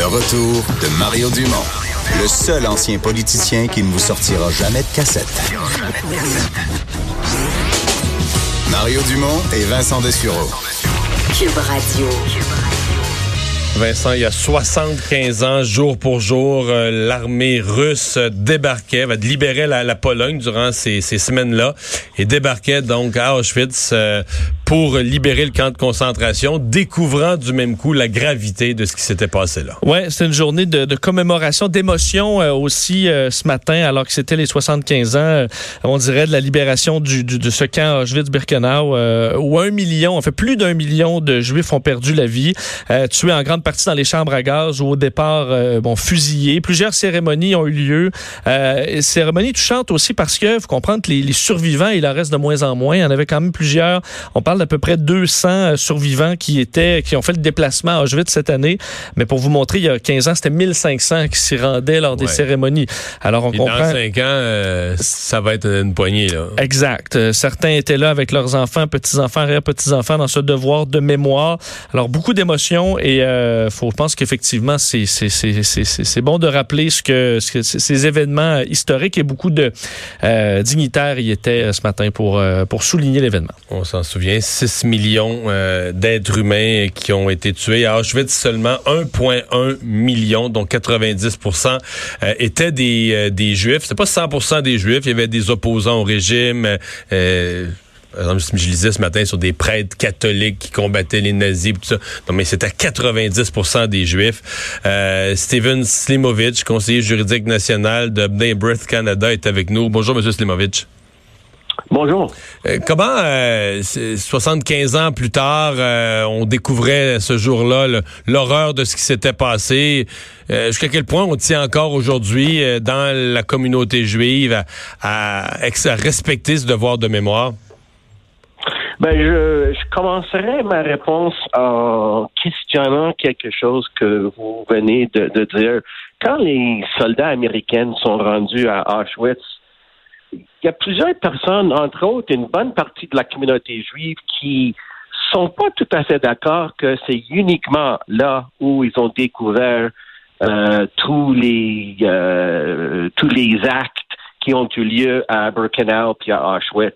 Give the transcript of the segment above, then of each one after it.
Le retour de Mario Dumont, le seul ancien politicien qui ne vous sortira jamais de cassette. Mario Dumont et Vincent Dessureau. Cube Radio. Vincent, il y a 75 ans, jour pour jour, euh, l'armée russe débarquait, va libérer la, la Pologne durant ces, ces semaines-là et débarquait donc à Auschwitz euh, pour libérer le camp de concentration, découvrant du même coup la gravité de ce qui s'était passé là. Ouais, c'est une journée de, de commémoration, d'émotion euh, aussi ce matin, alors que c'était les 75 ans, on dirait, de la libération du, du, de ce camp Auschwitz-Birkenau, où un million, en fait plus d'un million de Juifs ont perdu la vie, tués en grande partie dans les chambres à gaz ou au départ euh, bon fusillés. Plusieurs cérémonies ont eu lieu. Euh, cérémonies touchantes aussi parce que faut comprendre que les, les, survivants, il en reste de moins en moins. Il y en avait quand même plusieurs. On parle d'à peu près 200 euh, survivants qui étaient qui ont fait le déplacement à Auschwitz cette année. Mais pour vous montrer, il y a 15 ans, c'était 1500 qui s'y rendaient lors des ouais. cérémonies. Alors on Et comprend. Dans 5 ans, euh, ça va être une poignée là. Exact. Euh, certains étaient là avec leurs enfants, petits enfants, arrière petits enfants dans ce devoir de mémoire. Alors beaucoup d'émotions et euh, faut, je pense qu'effectivement, c'est, c'est, c'est, c'est, bon de rappeler ce que, ce que ces événements historiques et beaucoup de euh, dignitaires y étaient ce matin pour, pour souligner l'événement. On s'en souvient, 6 millions euh, d'êtres humains qui ont été tués. À Auschwitz, seulement 1,1 million, donc 90% euh, étaient des, euh, des Juifs. C'est pas 100% des Juifs, il y avait des opposants au régime. Euh, exemple, je lisais ce matin sur des prêtres catholiques qui combattaient les nazis, tout ça. Non, mais c'était 90% des Juifs. Euh, Steven Slimovic, conseiller juridique national de Bnei Breath Canada, est avec nous. Bonjour, Monsieur Slimovic. Bonjour. Euh, comment, euh, 75 ans plus tard, euh, on découvrait ce jour-là l'horreur de ce qui s'était passé? Euh, jusqu'à quel point on tient encore aujourd'hui euh, dans la communauté juive à, à, à respecter ce devoir de mémoire? Ben, je, je, commencerai ma réponse en questionnant quelque chose que vous venez de, de dire. Quand les soldats américains sont rendus à Auschwitz, il y a plusieurs personnes, entre autres une bonne partie de la communauté juive, qui sont pas tout à fait d'accord que c'est uniquement là où ils ont découvert euh, tous les euh, tous les actes qui ont eu lieu à Birkenau puis à Auschwitz.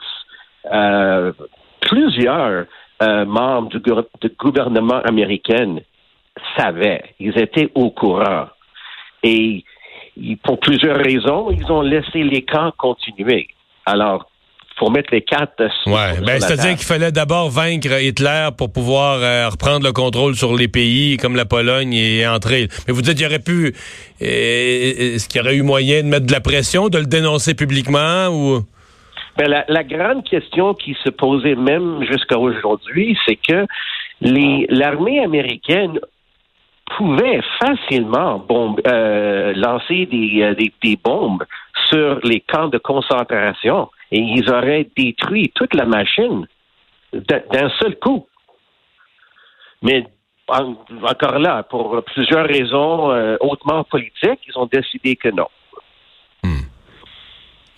Euh, plusieurs euh, membres du, du, gouvernement américain savaient, ils étaient au courant. Et pour plusieurs raisons, ils ont laissé les camps continuer. Alors, faut mettre les cartes sur, ouais, ben, c'est-à-dire qu'il fallait d'abord vaincre Hitler pour pouvoir euh, reprendre le contrôle sur les pays comme la Pologne et entrer. Mais vous dites qu'il y aurait pu, euh, est-ce qu'il y aurait eu moyen de mettre de la pression, de le dénoncer publiquement ou? Ben, la, la, grande question qui se posait même jusqu'à aujourd'hui, c'est que l'armée américaine pouvait facilement bombe, euh, lancer des, des, des, bombes sur les camps de concentration et ils auraient détruit toute la machine d'un seul coup. Mais en, encore là, pour plusieurs raisons euh, hautement politiques, ils ont décidé que non. Hmm.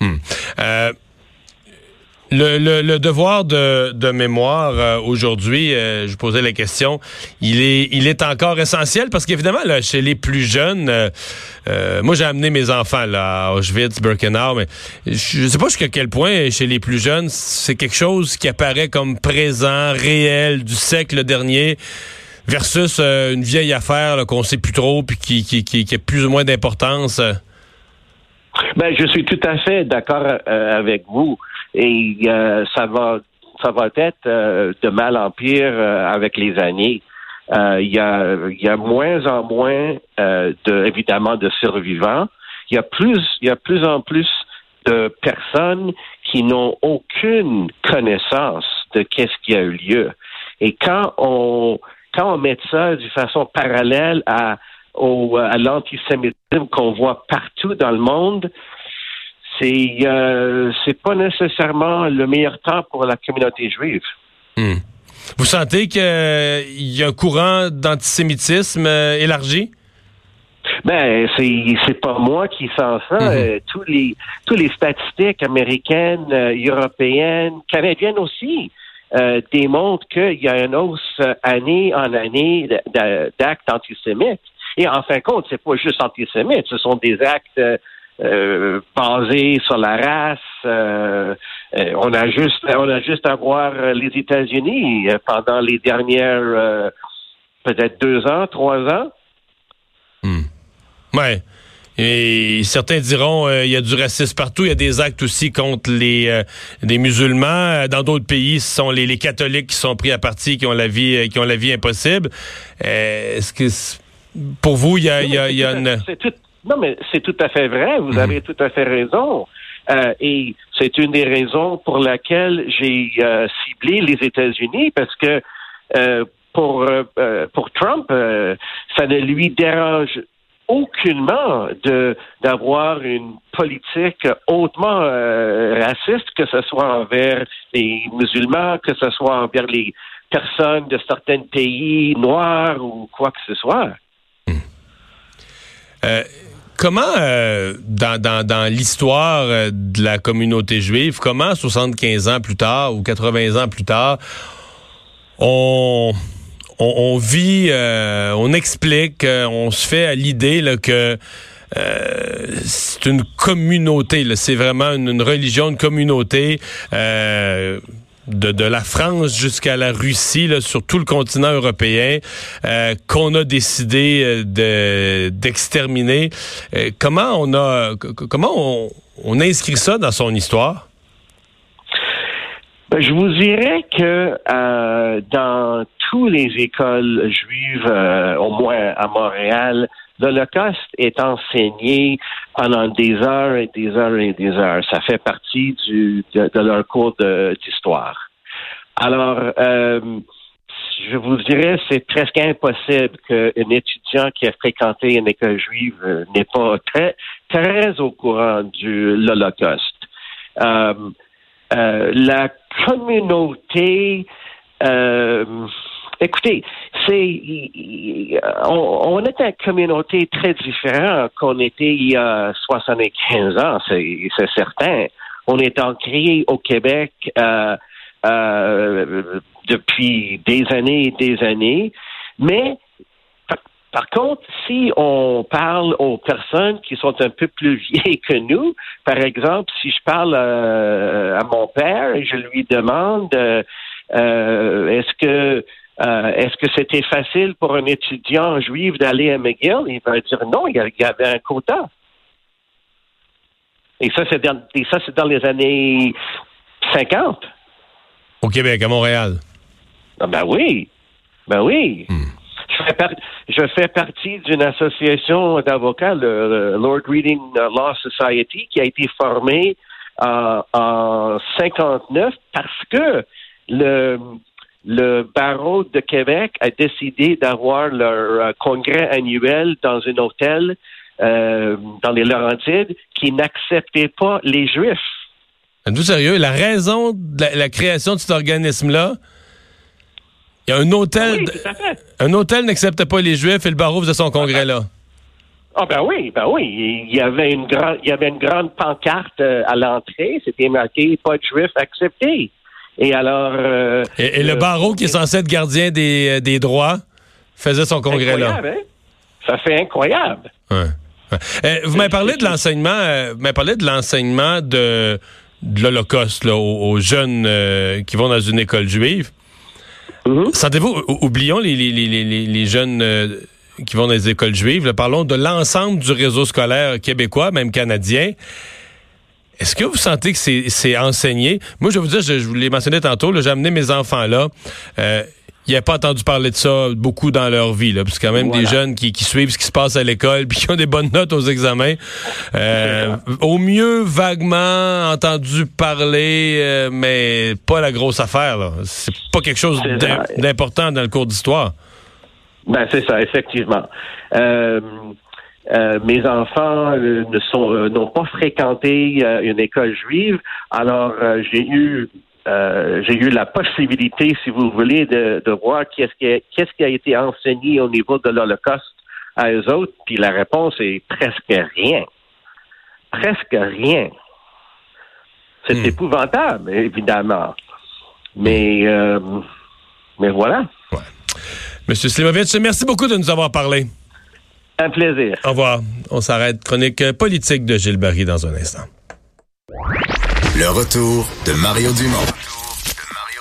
Hmm. Euh le, le, le, devoir de, de mémoire euh, aujourd'hui, euh, je posais la question, il est, il est encore essentiel parce qu'évidemment, là, chez les plus jeunes, euh, moi j'ai amené mes enfants là, à Auschwitz, Birkenau, mais je ne sais pas jusqu'à quel point chez les plus jeunes, c'est quelque chose qui apparaît comme présent, réel, du siècle dernier versus une vieille affaire qu'on sait plus trop puis qui, qui, qui, qui a plus ou moins d'importance. Ben, je suis tout à fait d'accord avec vous et euh, ça va ça va être euh, de mal en pire euh, avec les années. Il y, a, y a moins en moins de évidemment de survivants. Il y a plus il y a plus en plus de personnes qui n'ont aucune connaissance de qu'est-ce qui a eu lieu. Et quand on quand on met ça de façon parallèle à au, à l'antisémitisme qu'on voit partout dans le monde, c'est euh, c'est pas nécessairement le meilleur temps pour la communauté juive. Hmm. Vous sentez qu'il y a un courant d'antisémitisme euh, élargi? Ben, c'est c'est pas moi qui sens ça. Mm -hmm. euh, tous les tous les statistiques américaines, euh, européennes, canadiennes aussi euh, démontrent qu'il y a une hausse année en année d'actes antisémites. Et en fin de compte, c'est pas juste antisémite, ce sont des actes euh, basés sur la race. Euh, euh, on a juste, on a juste à voir les États-Unis pendant les dernières peut-être deux ans, trois ans. Hmm. Ouais. Et certains diront il y a du racisme partout. Il y a des actes aussi contre les des musulmans. Dans d'autres pays, ce sont les, catholiques qui sont pris à partie, qui ont la vie qui ont la vie impossible. Est-ce que pour vous, il y a, y a, y a une... Non, mais c'est tout à fait vrai. Vous mhm. avez tout à fait raison. Euh, et c'est une des raisons pour laquelle j'ai euh, ciblé les États-Unis parce que euh, pour pour Trump, ça ne lui dérange aucunement de d'avoir une politique hautement raciste, que ce soit envers les musulmans, que ce soit envers les personnes de certains pays noirs ou quoi que ce soit. Euh, Comment, euh, dans, dans, dans l'histoire euh, de la communauté juive, comment 75 ans plus tard ou 80 ans plus tard, on, on, vit, euh, on explique, on se fait à l'idée que c'est une communauté, c'est vraiment une, une, religion, une communauté de, de la France jusqu'à la Russie, là, sur tout le continent européen, euh, qu'on a décidé euh, de, d'exterminer. Euh, comment on a, comment on, on inscrit ça dans son histoire? Ben, je vous dirais que euh, dans toutes les écoles juives, au moins à Montréal, l'Holocauste est enseigné pendant des heures et des heures et des heures. Ça fait partie de, leur cours d'histoire. Alors, euh, je vous dirais, c'est presque impossible qu'un étudiant qui a fréquenté une école juive euh, n'est pas très, très au courant de l'Holocauste. Euh, la communauté Écoutez, c'est on, est une communauté très différente qu'on était il y a 75 ans, c'est certain. On est ancré au Québec euh, euh, depuis des années et des années, mais par, contre, si on parle aux personnes qui sont un peu plus vieilles que nous, par exemple, si je parle euh, à mon père et je lui demande est-ce que euh, est-ce que c'était facile pour un étudiant juif d'aller à McGill? Il va dire non, il y avait un quota. Et ça, c'est dans, ça, c'est dans les années 50. Au Québec, à Montréal. Ah, ben oui. Ben oui. Hmm. Je, fais partie d'une association d'avocats, le, Lord Reading Law Society, qui a été formée euh, en 59 parce que le le barreau de Québec a décidé d'avoir leur euh, congrès annuel dans un hôtel euh, dans les Laurentides qui n'acceptait pas les Juifs. Êtes-vous sérieux? La raison de la, création de cet organisme-là, il y a un hôtel. un hôtel n'acceptait pas les Juifs et le barreau faisait son congrès là. Ah ben oui, ben oui. Il y avait une grande, il y avait une grande pancarte euh, à l'entrée. C'était marqué pas de Juifs acceptés. Et alors. Euh, et, le barreau qui est censé être gardien des, euh, des droits faisait son congrès là. Hein? Ça fait incroyable. Eh, vous m'avez parlé de l'enseignement. Euh, vous m'avez parlé de l'enseignement de, de l'Holocauste aux, jeunes qui vont dans une école juive. Mm-hmm. Sentez-vous, oublions les, les, les, les jeunes qui vont dans les écoles juives. parlons de l'ensemble du réseau scolaire québécois, même canadien. Est-ce que vous sentez que c'est enseigné? Moi, je vais vous dire, je, vous l'ai mentionné tantôt, j'ai amené mes enfants là. Euh, ils n'ont pas entendu parler de ça beaucoup dans leur vie, là, parce quand même des jeunes qui, suivent ce qui se passe à l'école puis qui ont des bonnes notes aux examens. Euh, au mieux, vaguement entendu parler, euh, mais pas la grosse affaire. C'est pas quelque chose d'important dans le cours d'histoire. Ben c'est ça, effectivement. Euh, euh, mes enfants euh, ne sont euh, n'ont pas fréquenté une école juive, alors j'ai eu j'ai eu la possibilité, si vous voulez, de, de voir qu'est-ce qui, qu'est-ce qui a été enseigné au niveau de l'Holocauste à eux autres, puis la réponse est presque rien. Presque rien. C'est hmm. épouvantable, évidemment. Mais, mais voilà. Ouais. Monsieur Slimovitch, merci beaucoup de nous avoir parlé. Un plaisir. Au revoir. On s'arrête. Chronique politique de Gilles Barry dans un instant. Le retour de Mario Dumont.